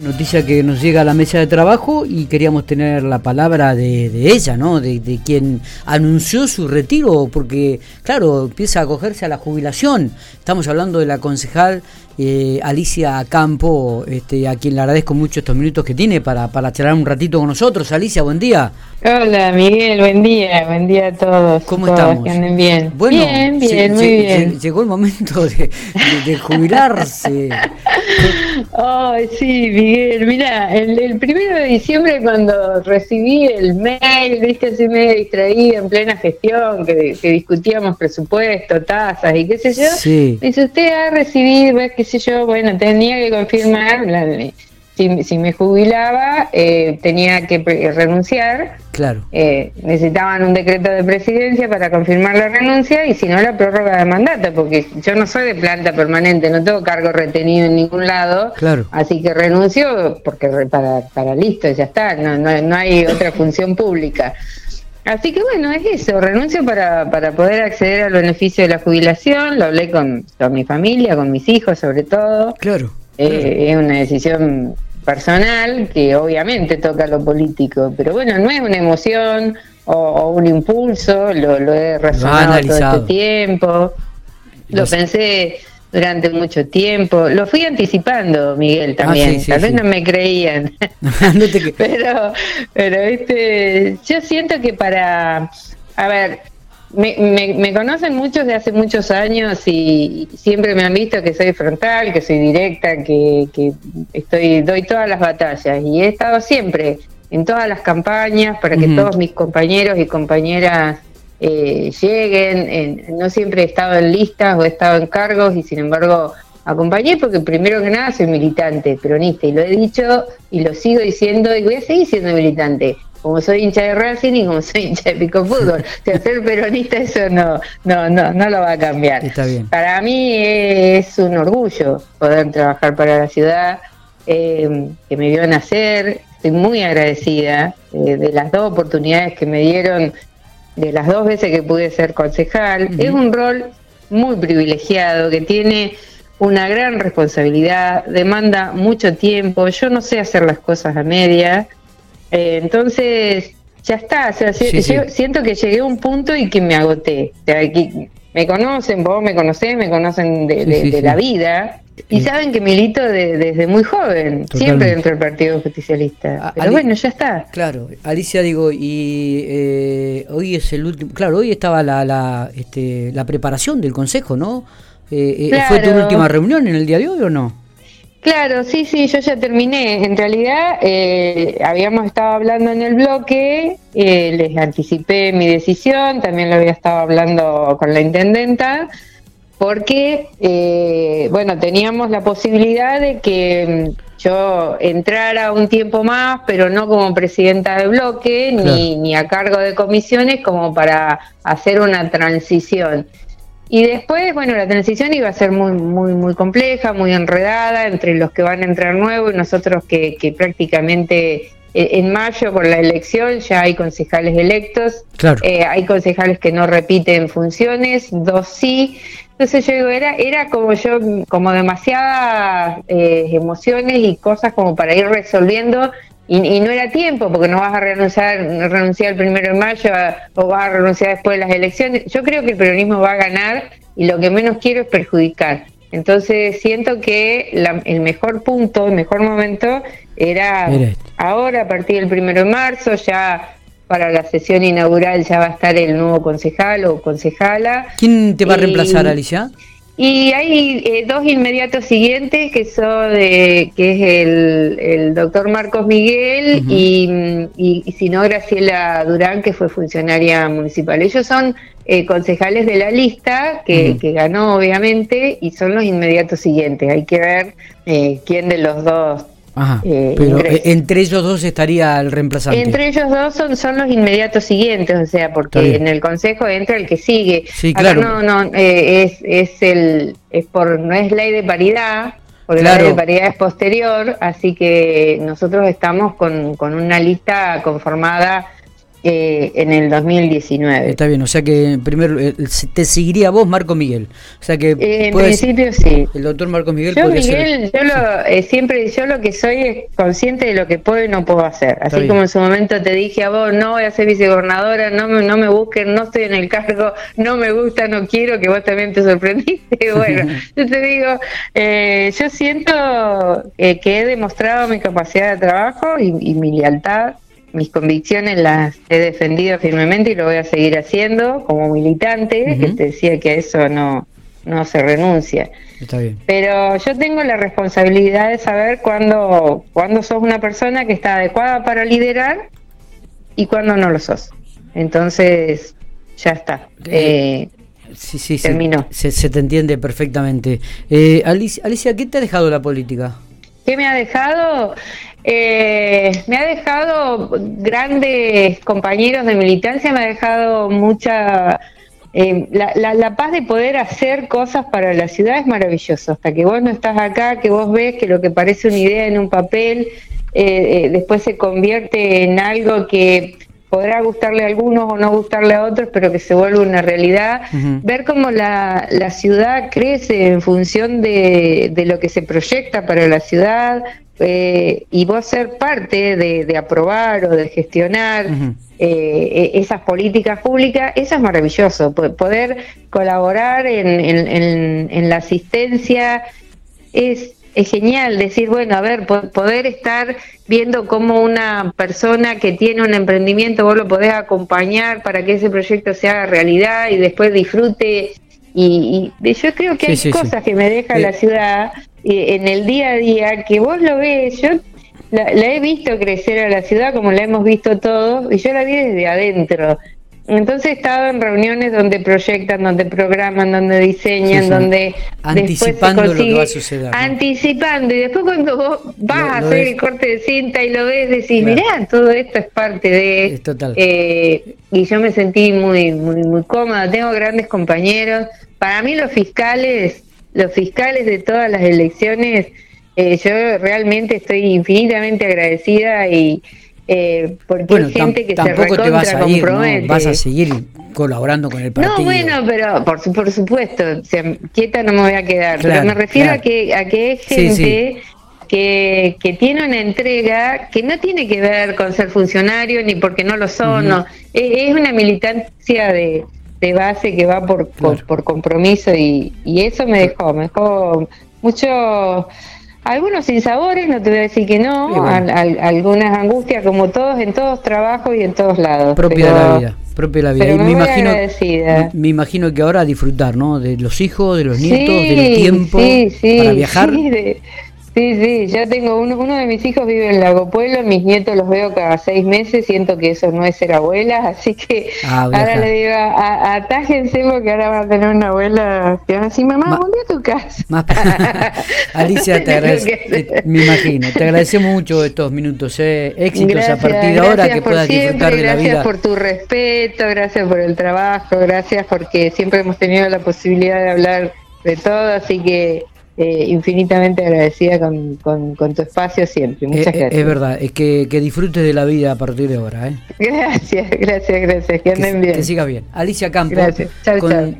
Noticia que nos llega a la mesa de trabajo y queríamos tener la palabra de, ella, ¿no? De, quien anunció su retiro, porque, claro, empieza a acogerse a la jubilación. Estamos hablando de la concejal eh, Alicia Campo, este, a quien le agradezco mucho estos minutos que tiene para, para charlar un ratito con nosotros. Alicia, buen día. Hola Miguel, buen día, buen día a todos. ¿Cómo estamos? Que anden bien. bien, bien, muy bien. Llegó el momento de, jubilarse. Ay, sí, Miguel, mira, el, primero de diciembre cuando recibí el mail, viste, así me distraí en plena gestión, que, discutíamos presupuesto, tasas y qué sé yo, sí. me dice, usted ha recibido, qué sé yo, bueno, tenía que confirmar, si, me jubilaba, eh, tenía que renunciar Claro. Eh, necesitaban un decreto de presidencia para confirmar la renuncia y si no la prórroga de mandato, porque yo no soy de planta permanente, no tengo cargo retenido en ningún lado. Claro. Así que renuncio porque para, para listo, ya está, no, no, hay otra función pública. Así que bueno, es eso, renuncio para, para poder acceder al beneficio de la jubilación, lo hablé con, con mi familia, con mis hijos sobre todo. Claro. Eh, es una decisión personal que obviamente toca lo político, pero bueno, no es una emoción o, un impulso, lo, he razonado todo este tiempo, lo pensé durante mucho tiempo, lo fui anticipando, Miguel, ah, también, tal vez no me creían, pero, pero este, yo siento que para, a ver, me, me, conocen muchos de hace muchos años y siempre me han visto que soy frontal, que soy directa, que, que estoy doy todas las batallas y he estado siempre en todas las campañas para que todos mis compañeros y compañeras eh, lleguen. no siempre he estado en listas o he estado en cargos y sin embargo acompañé porque primero que nada soy militante peronista y lo he dicho y lo sigo diciendo y voy a seguir siendo militante como soy hincha de Racing y como soy hincha de Pico Fútbol. O ser peronista eso no, no, no, no lo va a cambiar. Está bien. Para mí es un orgullo poder trabajar para la ciudad eh, que me vio nacer. Estoy muy agradecida eh, de las dos oportunidades que me dieron, de las dos veces que pude ser concejal. Es un rol muy privilegiado que tiene una gran responsabilidad, demanda mucho tiempo. Yo no sé hacer las cosas a media eh, entonces, ya está. siento que llegué a un punto y que me agoté. me conocen, vos me conocés, me conocen de, la vida. Y saben que milito desde muy joven, siempre dentro del Partido Justicialista. Pero bueno, ya está. Claro, Alicia, digo, y eh, hoy es el último. Claro, hoy estaba la, la, este, la preparación del Consejo, ¿no? Eh, ¿Fue tu última reunión en el día de hoy o no? Claro, sí, sí, yo ya terminé. En realidad, eh, habíamos estado hablando en el bloque, eh, les anticipé mi decisión, también lo había estado hablando con la intendenta, porque, eh, bueno, teníamos la posibilidad de que mm, yo entrara un tiempo más, pero no como presidenta de bloque, ni, ni a cargo de comisiones, como para hacer una transición. Y después, bueno, la transición iba a ser muy, muy, muy compleja, muy enredada entre los que van a entrar nuevos y nosotros que, que prácticamente eh, en mayo con la elección ya hay concejales electos, eh, hay concejales que no repiten funciones, dos sí. Entonces yo digo, era, era como yo, como demasiadas eh, emociones y cosas como para ir resolviendo y, no era tiempo, porque no vas a renunciar, renunciar el primero de mayo o vas a renunciar después de las elecciones. Yo creo que el peronismo va a ganar y lo que menos quiero es perjudicar. Entonces siento que el mejor punto, el mejor momento era ahora, a partir del primero de marzo, ya para la sesión inaugural ya va a estar el nuevo concejal o concejala. ¿Quién te va a reemplazar, Alicia? Y hay eh, dos inmediatos siguientes que son de, que es el, doctor Marcos Miguel y, y, si no Graciela Durán, que fue funcionaria municipal. Ellos son eh, concejales de la lista, que, que, ganó obviamente, y son los inmediatos siguientes. Hay que ver eh, quién de los dos Ajá, eh, pero eh, entre ellos dos estaría el reemplazante. Entre ellos dos son, son los inmediatos siguientes, o sea, porque en el consejo entra el que sigue. Sí, claro. no, no, eh, es, es el, es por, no es ley de paridad, porque la ley de paridad es posterior, así que nosotros estamos con, con una lista conformada eh, en el 2019. Está bien, o sea que primero eh, te seguiría vos Marco Miguel. O sea que eh, en principio sí. El doctor Marco Miguel. Yo Miguel, yo lo, siempre yo lo que soy es consciente de lo que puedo y no puedo hacer. Así como en su momento te dije a vos no voy a ser vicegobernadora, no me, no me busquen, no estoy en el cargo, no me gusta, no quiero, que vos también te sorprendiste. bueno, yo te digo, yo siento que he demostrado mi capacidad de trabajo y mi lealtad mis convicciones las he defendido firmemente y lo voy a seguir haciendo como militante, que te decía que a eso no, no se renuncia. Está bien. Pero yo tengo la responsabilidad de saber cuándo, cuándo sos una persona que está adecuada para liderar y cuándo no lo sos. Entonces, ya está. Eh, sí, sí, terminó. Se, se, te entiende perfectamente. Eh, Alicia, Alicia, ¿qué te ha dejado la política? ¿Qué me ha dejado? Eh, me ha dejado grandes compañeros de militancia, me ha dejado mucha... Eh, la, paz de poder hacer cosas para la ciudad es maravilloso. Hasta que vos no estás acá, que vos ves que lo que parece una idea en un papel, eh, después se convierte en algo que podrá gustarle a algunos o no gustarle a otros, pero que se vuelve una realidad. Ver cómo la, la, ciudad crece en función de, de, lo que se proyecta para la ciudad, eh, y vos ser parte de, aprobar o de gestionar eh, e, esas políticas públicas, eso es maravilloso. Poder colaborar en, la asistencia es, es, genial. Decir, bueno, a ver, poder estar viendo cómo una persona que tiene un emprendimiento, vos lo podés acompañar para que ese proyecto se haga realidad y después disfrute. Y, yo creo que hay cosas que me deja la ciudad en el día a día que vos lo ves, yo la, he visto crecer a la ciudad como la hemos visto todos y yo la vi desde adentro. Entonces he estado en reuniones donde proyectan, donde programan, donde diseñan, donde anticipando lo que va a suceder. Anticipando y después cuando vos vas a hacer el corte de cinta y lo ves decís, mirá, todo esto es parte de eh, y yo me sentí muy muy muy cómoda. Tengo grandes compañeros. Para mí los fiscales los fiscales de todas las elecciones, eh, yo realmente estoy infinitamente agradecida y eh, porque hay gente que se recontra vas a compromete. Vas a seguir colaborando con el partido. No, bueno, pero por, por supuesto, quieta no me voy a quedar. pero me refiero a que a que es gente Que, que, tiene una entrega que no tiene que ver con ser funcionario ni porque no lo son. no. es una militancia de, de base que va por, por, compromiso y, y, eso me dejó, me dejó mucho, algunos sinsabores, no te voy a decir que no, algunas angustias como todos, en todos trabajos y en todos lados. Propia de la vida, propia de la vida. me, imagino, me, imagino que ahora disfrutar, ¿no? De los hijos, de los nietos, del tiempo para viajar. Sí, sí, yo tengo uno, uno de mis hijos vive en Lago Pueblo, mis nietos los veo cada seis meses, siento que eso no es ser abuela, así que ah, ahora le digo, atájense porque ahora van a tener una abuela que van a decir, mamá, volví a tu casa. Alicia, te agradezco, me imagino, te agradecemos mucho estos minutos, eh, éxitos a partir de ahora que puedas disfrutar de la vida. Gracias por tu respeto, gracias por el trabajo, gracias porque siempre hemos tenido la posibilidad de hablar de todo, así que eh, infinitamente agradecida con, con, tu espacio siempre. Muchas eh, gracias. Es verdad, es que, que, disfrutes de la vida a partir de ahora. ¿eh? Gracias, gracias, gracias. Que anden bien. Que siga bien. Alicia Campos, gracias. Chau, con